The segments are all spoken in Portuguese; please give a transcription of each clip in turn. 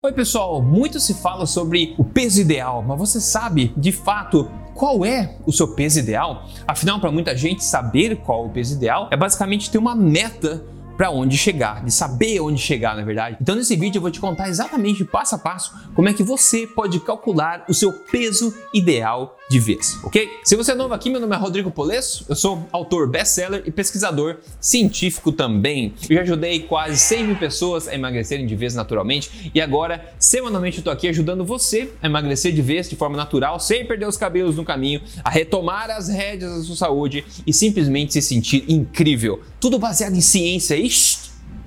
Oi, pessoal! Muito se fala sobre o peso ideal, mas você sabe de fato qual é o seu peso ideal? Afinal, para muita gente, saber qual é o peso ideal é basicamente ter uma meta para onde chegar, de saber onde chegar, na verdade. Então nesse vídeo eu vou te contar exatamente passo a passo como é que você pode calcular o seu peso ideal de vez, ok? Se você é novo aqui, meu nome é Rodrigo Polesso, eu sou autor best-seller e pesquisador científico também. Eu já ajudei quase 100 mil pessoas a emagrecerem de vez naturalmente e agora, semanalmente, eu tô aqui ajudando você a emagrecer de vez de forma natural, sem perder os cabelos no caminho, a retomar as rédeas da sua saúde e simplesmente se sentir incrível. Tudo baseado em ciência e iş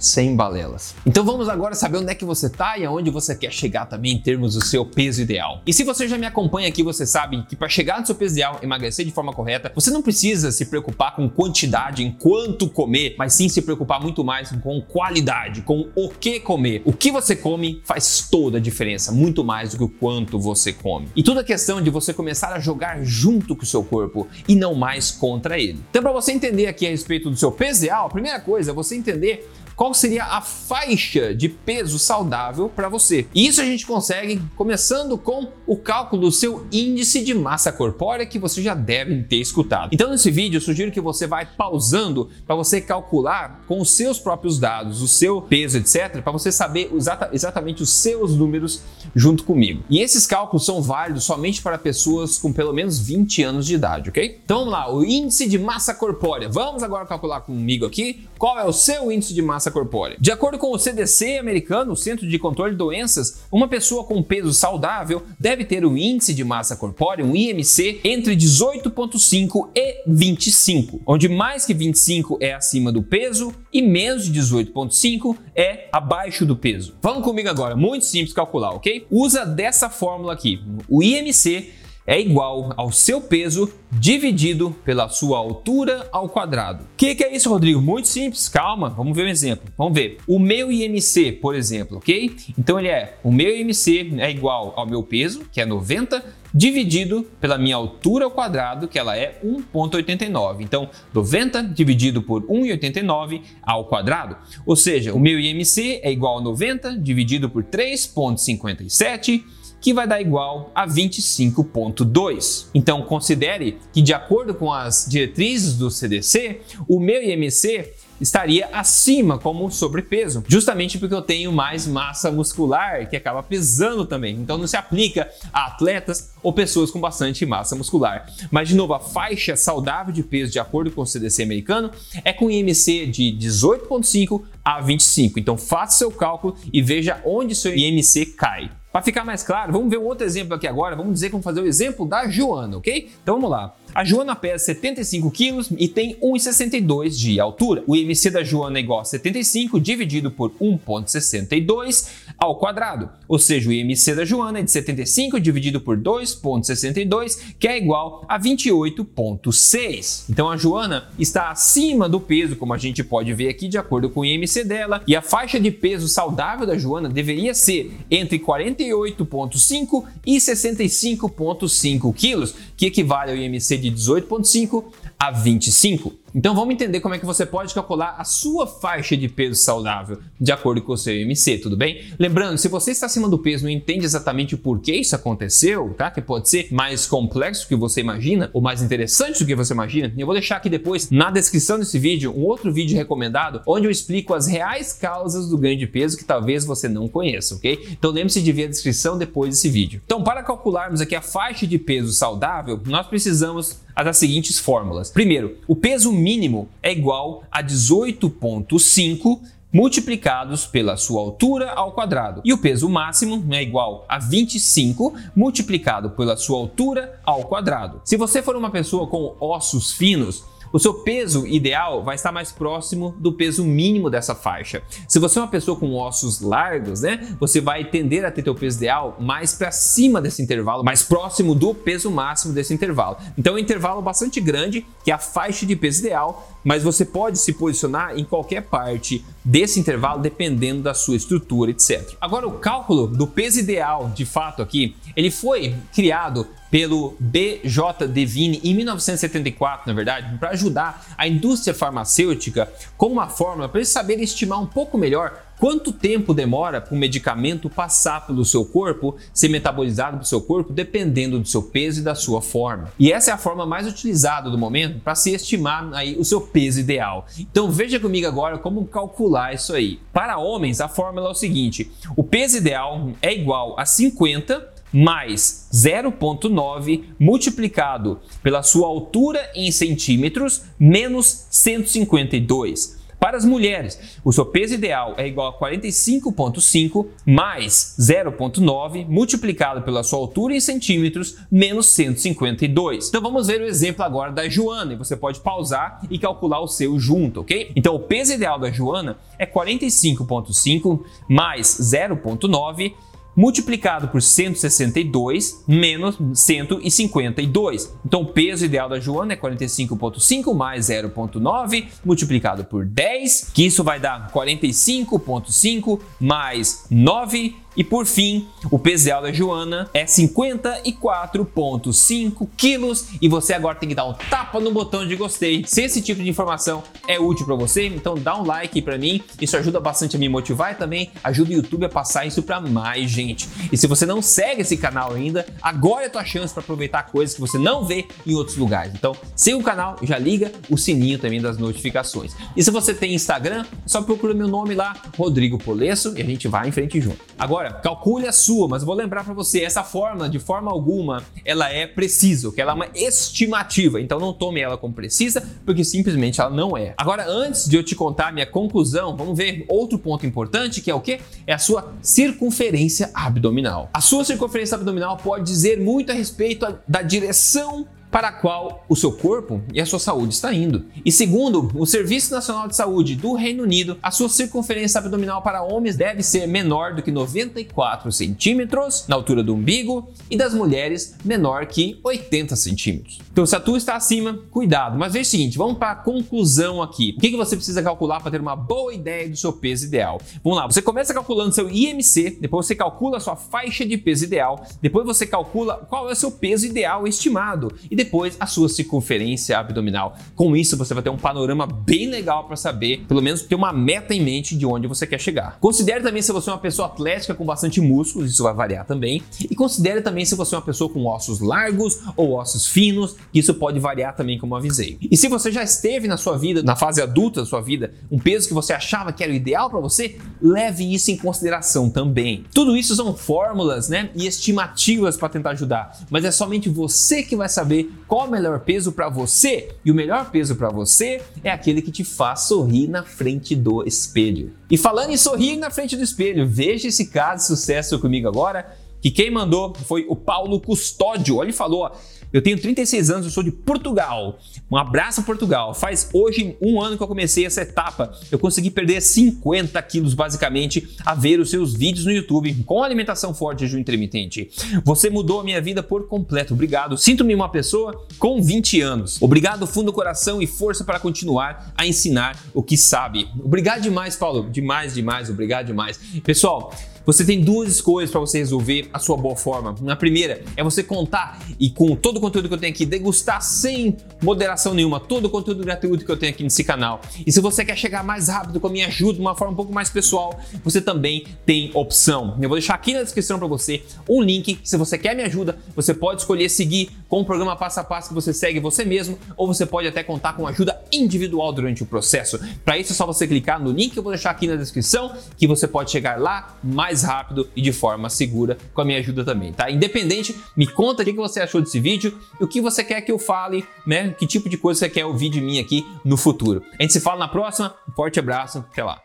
sem balelas. Então vamos agora saber onde é que você está e aonde você quer chegar também em termos do seu peso ideal. E se você já me acompanha aqui, você sabe que para chegar no seu peso ideal, emagrecer de forma correta, você não precisa se preocupar com quantidade, em quanto comer, mas sim se preocupar muito mais com qualidade, com o que comer. O que você come faz toda a diferença, muito mais do que o quanto você come. E tudo é questão de você começar a jogar junto com o seu corpo e não mais contra ele. Então para você entender aqui a respeito do seu peso ideal, a primeira coisa é você entender qual seria a faixa de peso saudável para você. E isso a gente consegue começando com o cálculo do seu índice de massa corpórea que você já deve ter escutado. Então nesse vídeo eu sugiro que você vai pausando para você calcular com os seus próprios dados, o seu peso, etc, para você saber exata, exatamente os seus números junto comigo. E esses cálculos são válidos somente para pessoas com pelo menos 20 anos de idade, ok? Então vamos lá, o índice de massa corpórea. Vamos agora calcular comigo aqui qual é o seu índice de massa corpórea. De acordo com o CDC americano, o Centro de Controle de Doenças, uma pessoa com peso saudável deve ter um índice de massa corpórea, um IMC, entre 18,5 e 25, onde mais que 25 é acima do peso e menos de 18,5 é abaixo do peso. Vamos comigo agora, muito simples calcular, ok? Usa dessa fórmula aqui. O IMC é igual ao seu peso dividido pela sua altura ao quadrado. O que, que, é isso, Rodrigo? Muito simples, calma, vamos ver um exemplo. Vamos ver. O meu IMC, por exemplo, ok? Então ele é, o meu IMC é igual ao meu peso, que é 90, dividido pela minha altura ao quadrado, que ela é 1.89. Então, 90 dividido por 1.89 ao quadrado. Ou seja, o meu IMC é igual a 90 dividido por 3.57 que vai dar igual a 25,2. Então considere que, de acordo com as diretrizes do CDC, o meu IMC estaria acima como sobrepeso, justamente porque eu tenho mais massa muscular que acaba pesando também. Então não se aplica a atletas ou pessoas com bastante massa muscular. Mas de novo, a faixa saudável de peso de acordo com o CDC americano é com IMC de 18.5 a 25. Então faça seu cálculo e veja onde seu IMC cai. Para ficar mais claro, vamos ver um outro exemplo aqui agora. Vamos dizer que vamos fazer o exemplo da Joana, ok? Então vamos lá. A Joana pesa 75 quilos e tem 1,62 de altura. O IMC da Joana é igual a 75 dividido por 1,62 ao quadrado. Ou seja, o IMC da Joana é de 75 dividido por 2,62, que é igual a 28,6. Então a Joana está acima do peso, como a gente pode ver aqui, de acordo com o IMC dela, e a faixa de peso saudável da Joana deveria ser entre 48,5 e 65,5 quilos, que equivale ao IMC de 18,5 a 25. Então vamos entender como é que você pode calcular a sua faixa de peso saudável de acordo com o seu IMC, tudo bem? Lembrando, se você está acima do peso e não entende exatamente o porquê isso aconteceu, tá? Que pode ser mais complexo do que você imagina ou mais interessante do que você imagina, eu vou deixar aqui depois na descrição desse vídeo um outro vídeo recomendado onde eu explico as reais causas do ganho de peso que talvez você não conheça, ok? Então lembre-se de ver a descrição depois desse vídeo. Então, para calcularmos aqui a faixa de peso saudável, nós precisamos das seguintes fórmulas. Primeiro, o peso mínimo é igual a 18,5 multiplicados pela sua altura ao quadrado. E o peso máximo é igual a 25 multiplicado pela sua altura ao quadrado. Se você for uma pessoa com ossos finos, o seu peso ideal vai estar mais próximo do peso mínimo dessa faixa. Se você é uma pessoa com ossos largos, né, você vai tender a ter seu peso ideal mais para cima desse intervalo, mais próximo do peso máximo desse intervalo. Então é um intervalo bastante grande, que é a faixa de peso ideal, mas você pode se posicionar em qualquer parte desse intervalo dependendo da sua estrutura, etc. Agora o cálculo do peso ideal, de fato aqui, ele foi criado pelo BJ Devine em 1974, na verdade, para ajudar a indústria farmacêutica com uma fórmula para eles saberem estimar um pouco melhor quanto tempo demora para um medicamento passar pelo seu corpo, ser metabolizado pelo seu corpo, dependendo do seu peso e da sua forma. E essa é a forma mais utilizada do momento para se estimar aí o seu peso ideal. Então veja comigo agora como calcular isso aí. Para homens, a fórmula é o seguinte: o peso ideal é igual a 50 mais 0,9 multiplicado pela sua altura em centímetros menos 152. Para as mulheres, o seu peso ideal é igual a 45,5 mais 0,9 multiplicado pela sua altura em centímetros menos 152. Então vamos ver o exemplo agora da Joana e você pode pausar e calcular o seu junto, ok? Então o peso ideal da Joana é 45,5 mais 0,9 multiplicado por 162 menos 152. Então o peso ideal da Joana é 45,5 mais 0,9 multiplicado por 10, que isso vai dar 45,5 mais 9 e por fim, o peso da Joana é 54,5 quilos e você agora tem que dar um tapa no botão de gostei. Se esse tipo de informação é útil para você, então dá um like para mim. Isso ajuda bastante a me motivar e também ajuda o YouTube a passar isso para mais gente. E se você não segue esse canal ainda, agora é a tua chance para aproveitar coisas que você não vê em outros lugares. Então, siga o canal, já liga o sininho também das notificações. E se você tem Instagram, só procura meu nome lá, Rodrigo Polesso, e a gente vai em frente junto. Agora Agora, calcule a sua, mas vou lembrar para você, essa fórmula, de forma alguma, ela é precisa, que ela é uma estimativa, então não tome ela como precisa, porque simplesmente ela não é. Agora, antes de eu te contar minha conclusão, vamos ver outro ponto importante, que é o que? É a sua circunferência abdominal. A sua circunferência abdominal pode dizer muito a respeito da direção para a qual o seu corpo e a sua saúde está indo. E segundo o Serviço Nacional de Saúde do Reino Unido, a sua circunferência abdominal para homens deve ser menor do que 94 centímetros na altura do umbigo e das mulheres menor que 80 centímetros. Então, se a tua está acima, cuidado. Mas veja o seguinte, vamos para a conclusão aqui. O que, você precisa calcular para ter uma boa ideia do seu peso ideal? Vamos lá, você começa calculando seu IMC, depois você calcula a sua faixa de peso ideal, depois você calcula qual é o seu peso ideal estimado e depois a sua circunferência abdominal. Com isso, você vai ter um panorama bem legal para saber, pelo menos ter uma meta em mente de onde você quer chegar. Considere também se você é uma pessoa atlética com bastante músculos, isso vai variar também. E considere também se você é uma pessoa com ossos largos ou ossos finos, isso pode variar também, como avisei. E se você já esteve na sua vida, na fase adulta da sua vida, um peso que você achava que era o ideal para você, leve isso em consideração também. Tudo isso são fórmulas, né, e estimativas para tentar ajudar, mas é somente você que vai saber qual o melhor peso para você? E o melhor peso para você é aquele que te faz sorrir na frente do espelho. E falando em sorrir na frente do espelho, veja esse caso de sucesso comigo agora, que quem mandou foi o Paulo Custódio. Ele falou, ó, eu tenho 36 anos, eu sou de Portugal. Um abraço Portugal. Faz hoje um ano que eu comecei essa etapa. Eu consegui perder 50 quilos basicamente a ver os seus vídeos no YouTube com alimentação forte e jejum intermitente. Você mudou a minha vida por completo. Obrigado. Sinto-me uma pessoa com 20 anos. Obrigado fundo do coração e força para continuar a ensinar o que sabe. Obrigado demais, Paulo. Demais, demais. Obrigado demais. Pessoal, você tem duas escolhas para você resolver a sua boa forma. Na primeira é você contar e com todo o conteúdo que eu tenho aqui, degustar sem moderação nenhuma todo o conteúdo gratuito que eu tenho aqui nesse canal. E se você quer chegar mais rápido com a minha ajuda, de uma forma um pouco mais pessoal, você também tem opção. Eu vou deixar aqui na descrição para você um link. Se você quer me ajuda, você pode escolher seguir com o programa passo a passo que você segue você mesmo, ou você pode até contar com ajuda individual durante o processo. Para isso é só você clicar no link que eu vou deixar aqui na descrição, que você pode chegar lá mais mais rápido e de forma segura com a minha ajuda também, tá? Independente, me conta o que você achou desse vídeo e o que você quer que eu fale, né? Que tipo de coisa você quer ouvir de mim aqui no futuro. A gente se fala na próxima, um forte abraço, até lá.